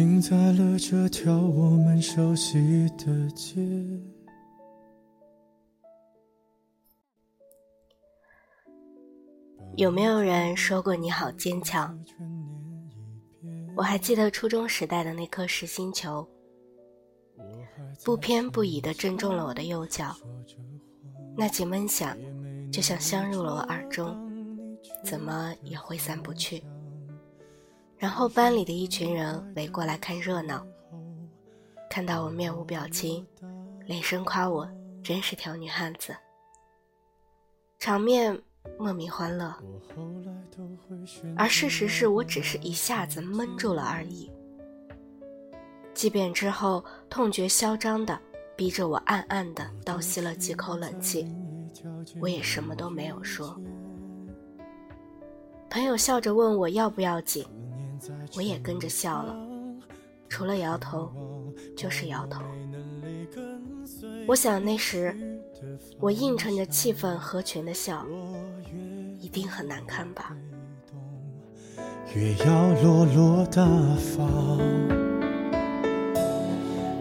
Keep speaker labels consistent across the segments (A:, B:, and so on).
A: 停在了这条我们熟悉的街。
B: 有没有人说过你好坚强？我还记得初中时代的那颗实心球，不偏不倚的正中了我的右脚，那记闷响，就像镶入了我耳中，怎么也挥散不去。然后班里的一群人围过来看热闹，看到我面无表情，连声夸我真是条女汉子，场面莫名欢乐。而事实是我只是一下子闷住了而已。即便之后痛觉嚣张的逼着我暗暗的倒吸了几口冷气，我也什么都没有说。朋友笑着问我要不要紧。我也跟着笑了，除了摇头，就是摇头。我想那时，我映衬着气氛合群的笑，一定很难看吧。
A: 越要落落大方，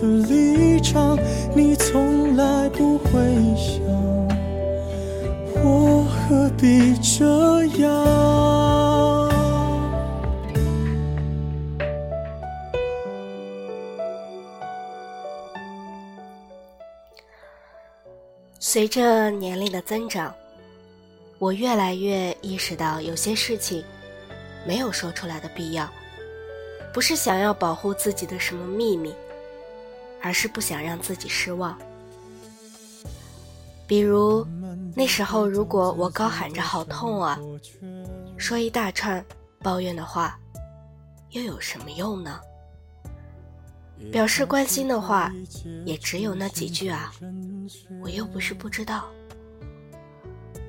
A: 的立场，你从来不会想。我何必这样？
B: 随着年龄的增长，我越来越意识到，有些事情没有说出来的必要，不是想要保护自己的什么秘密，而是不想让自己失望。比如那时候，如果我高喊着“好痛啊”，说一大串抱怨的话，又有什么用呢？表示关心的话，也只有那几句啊，我又不是不知道。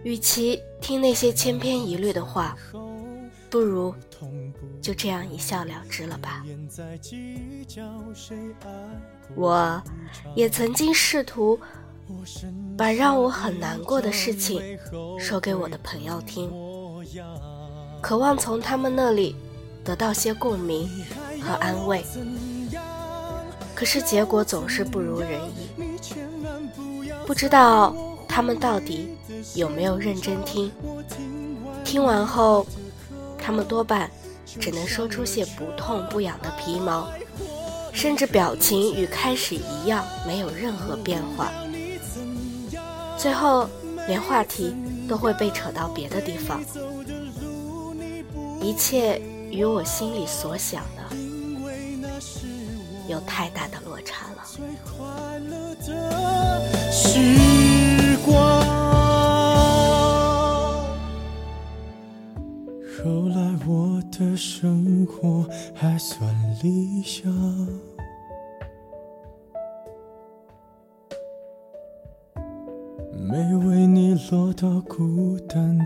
B: 与其听那些千篇一律的话，不如就这样一笑了之了吧。我也曾经试图。把让我很难过的事情说给我的朋友听，渴望从他们那里得到些共鸣和安慰。可是结果总是不如人意，不知道他们到底有没有认真听。听完后，他们多半只能说出些不痛不痒的皮毛，甚至表情与开始一样，没有任何变化。最后，连话题都会被扯到别的地方，一切与我心里所想的有太大的落差了。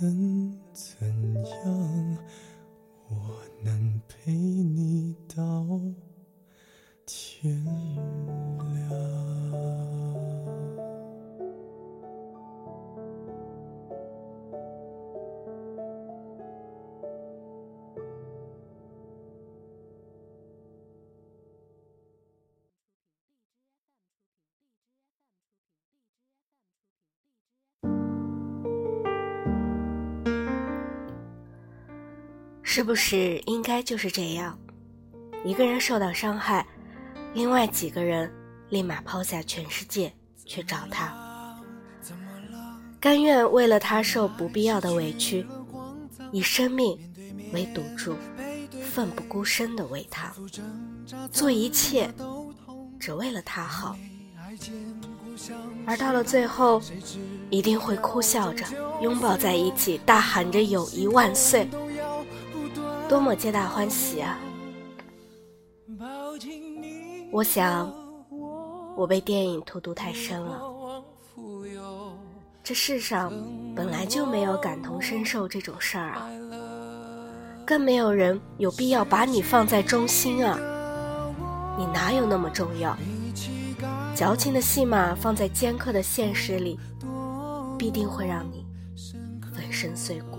A: 能怎样？我能陪你到天亮。
B: 是不是应该就是这样？一个人受到伤害，另外几个人立马抛下全世界去找他，甘愿为了他受不必要的委屈，以生命为赌注，奋不顾身的为他做一切，只为了他好。而到了最后，一定会哭笑着拥抱在一起，大喊着“友谊万岁”，多么皆大欢喜啊！我想，我被电影荼毒太深了。这世上本来就没有感同身受这种事儿啊，更没有人有必要把你放在中心啊！你哪有那么重要？矫情的戏码放在尖刻的现实里，必定会让你粉身碎骨。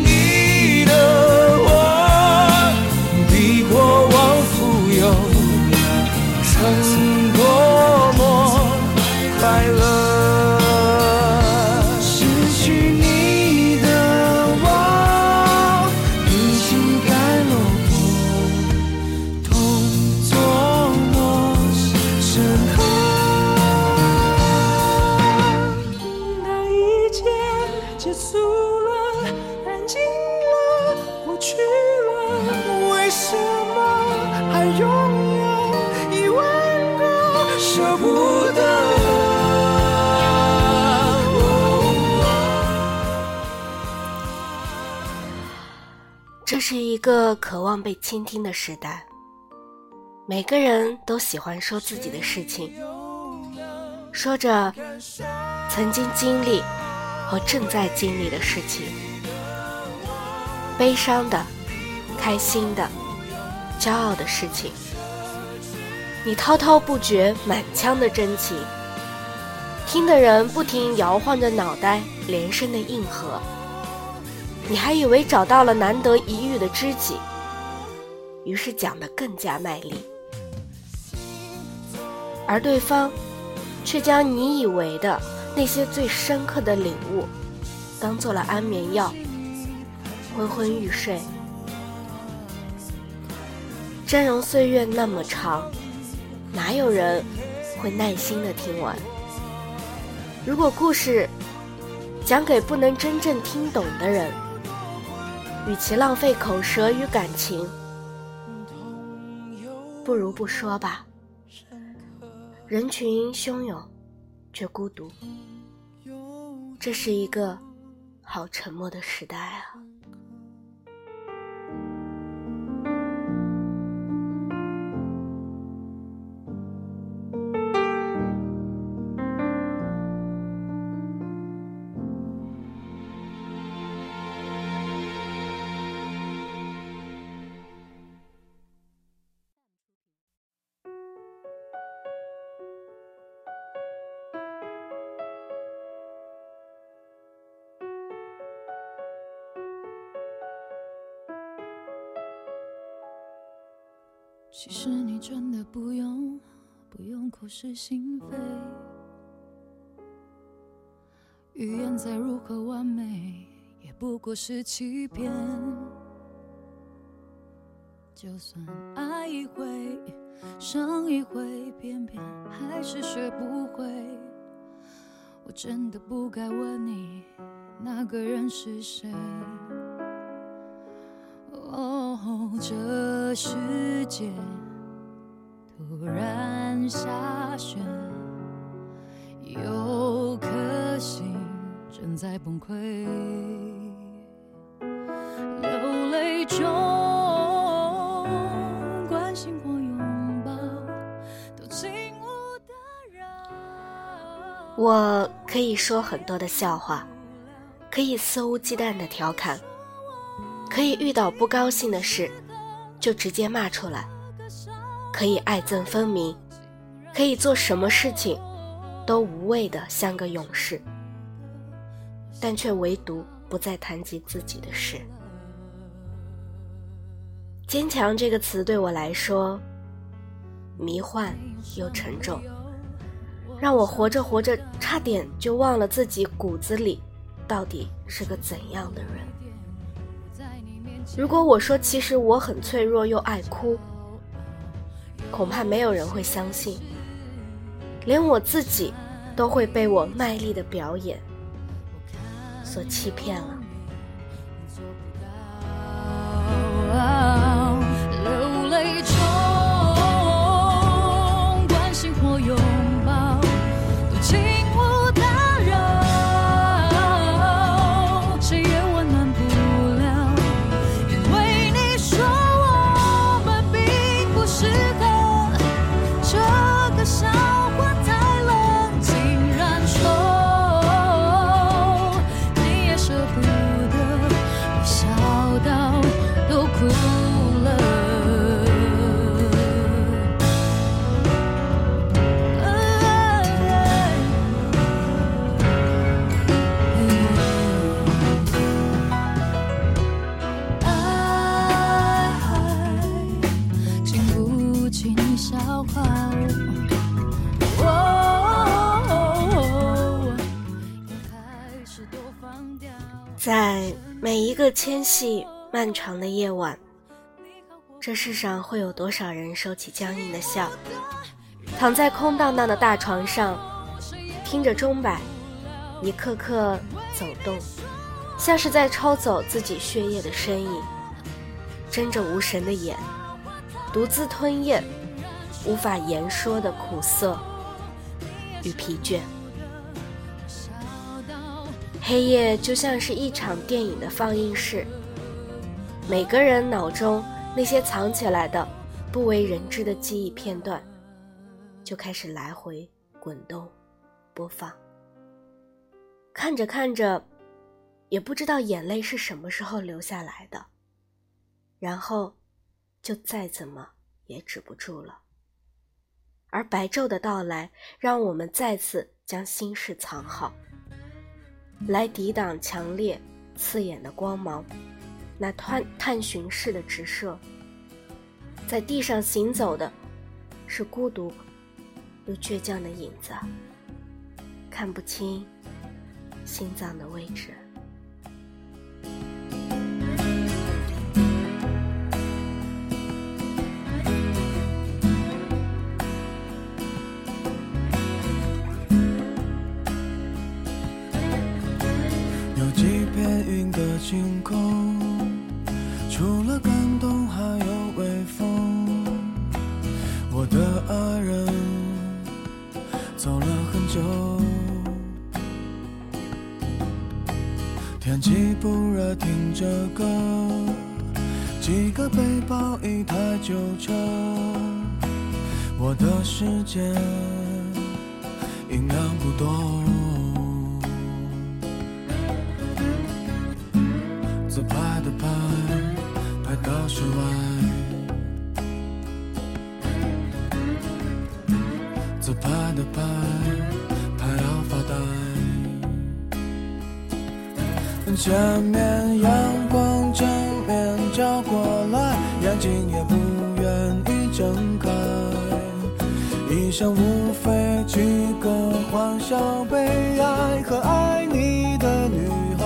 B: 一个渴望被倾听的时代，每个人都喜欢说自己的事情，说着曾经经历和正在经历的事情，悲伤的、开心的、骄傲的事情，你滔滔不绝，满腔的真情，听的人不停摇晃着脑袋，连声的应和。你还以为找到了难得一遇的知己，于是讲得更加卖力，而对方却将你以为的那些最深刻的领悟，当做了安眠药，昏昏欲睡。峥嵘岁月那么长，哪有人会耐心的听完？如果故事讲给不能真正听懂的人。与其浪费口舌与感情，不如不说吧。人群汹涌，却孤独，这是一个好沉默的时代啊。
C: 其实你真的不用，不用口是心非。语言再如何完美，也不过是欺骗。就算爱一回，伤一回，偏偏还是学不会。我真的不该问你，那个人是谁。哦，这世界突然下雪，有颗心正在崩溃，流泪中关心或拥抱都轻无打扰。
B: 我可以说很多的笑话，可以肆无忌惮的调侃，可以遇到不高兴的事就直接骂出来，可以爱憎分明，可以做什么事情都无畏的像个勇士，但却唯独不再谈及自己的事。坚强这个词对我来说，迷幻又沉重，让我活着活着差点就忘了自己骨子里到底是个怎样的人。如果我说其实我很脆弱又爱哭，恐怕没有人会相信，连我自己都会被我卖力的表演所欺骗了。漫长的夜晚，这世上会有多少人收起僵硬的笑，躺在空荡荡的大床上，听着钟摆一刻刻走动，像是在抽走自己血液的身影，睁着无神的眼，独自吞咽无法言说的苦涩与疲倦。黑夜就像是一场电影的放映室，每个人脑中那些藏起来的、不为人知的记忆片段，就开始来回滚动、播放。看着看着，也不知道眼泪是什么时候流下来的，然后就再怎么也止不住了。而白昼的到来，让我们再次将心事藏好。来抵挡强烈、刺眼的光芒，那探探寻式的直射。在地上行走的，是孤独又倔强的影子，看不清心脏的位置。
D: 的世界营养不多。之外，自拍的拍，拍到发呆。前面阳光正面照过来，眼睛也不愿意睁开。一生无非几个欢笑、悲哀和爱你的女孩，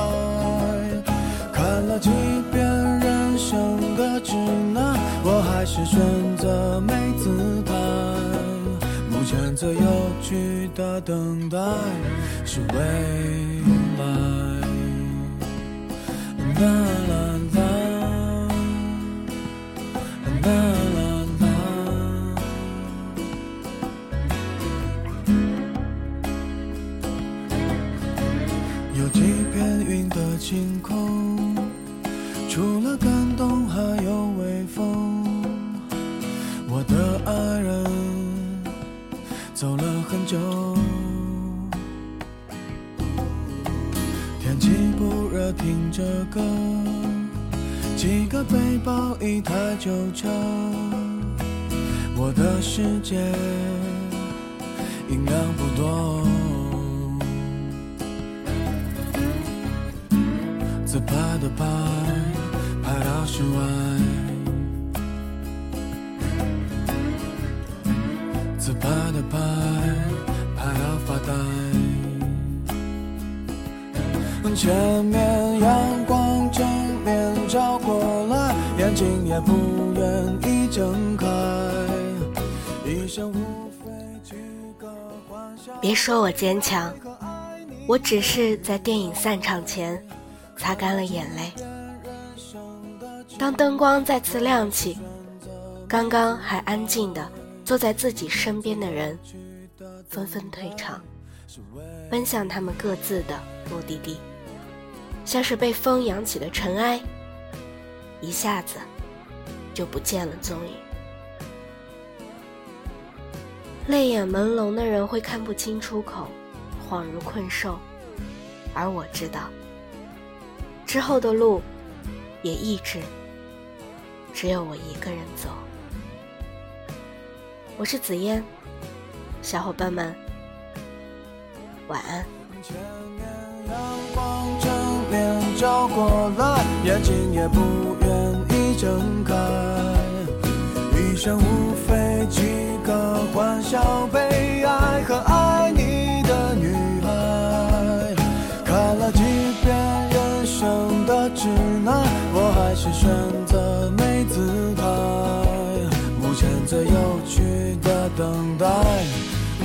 D: 看了几遍人生的指南，我还。是选择没姿态，目前最有趣的等待是未来。星空除了感动还有微风。我的爱人走了很久天气不热听着歌几个背包一台旧车我的世界音量不多。拍拍，到室外，自拍的拍，拍到发呆。前面阳光正面照过来，眼睛也不愿意睁开。
B: 一生无非几个欢笑别说我坚强，我只是在电影散场前擦干了眼泪。当灯光再次亮起，刚刚还安静的坐在自己身边的人纷纷退场，奔向他们各自的目的地。像是被风扬起的尘埃，一下子就不见了踪影。泪眼朦胧的人会看不清出口，恍如困兽。而我知道，之后的路也一直只有我一个人走。我是紫嫣，小伙伴们，晚安。
D: 照过来，眼睛也不愿意睁开。一生无非几个欢笑、悲哀和爱你指南，我还是选择没姿态。目前最有趣的等待，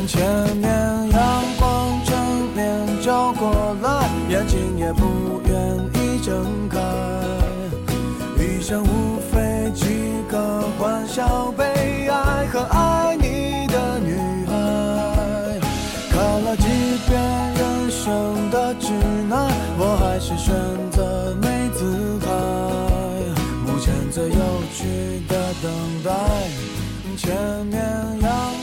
D: 前面阳光正面照过来，眼睛也不愿意。睁开，余生无非几个欢笑、悲等待，前面阳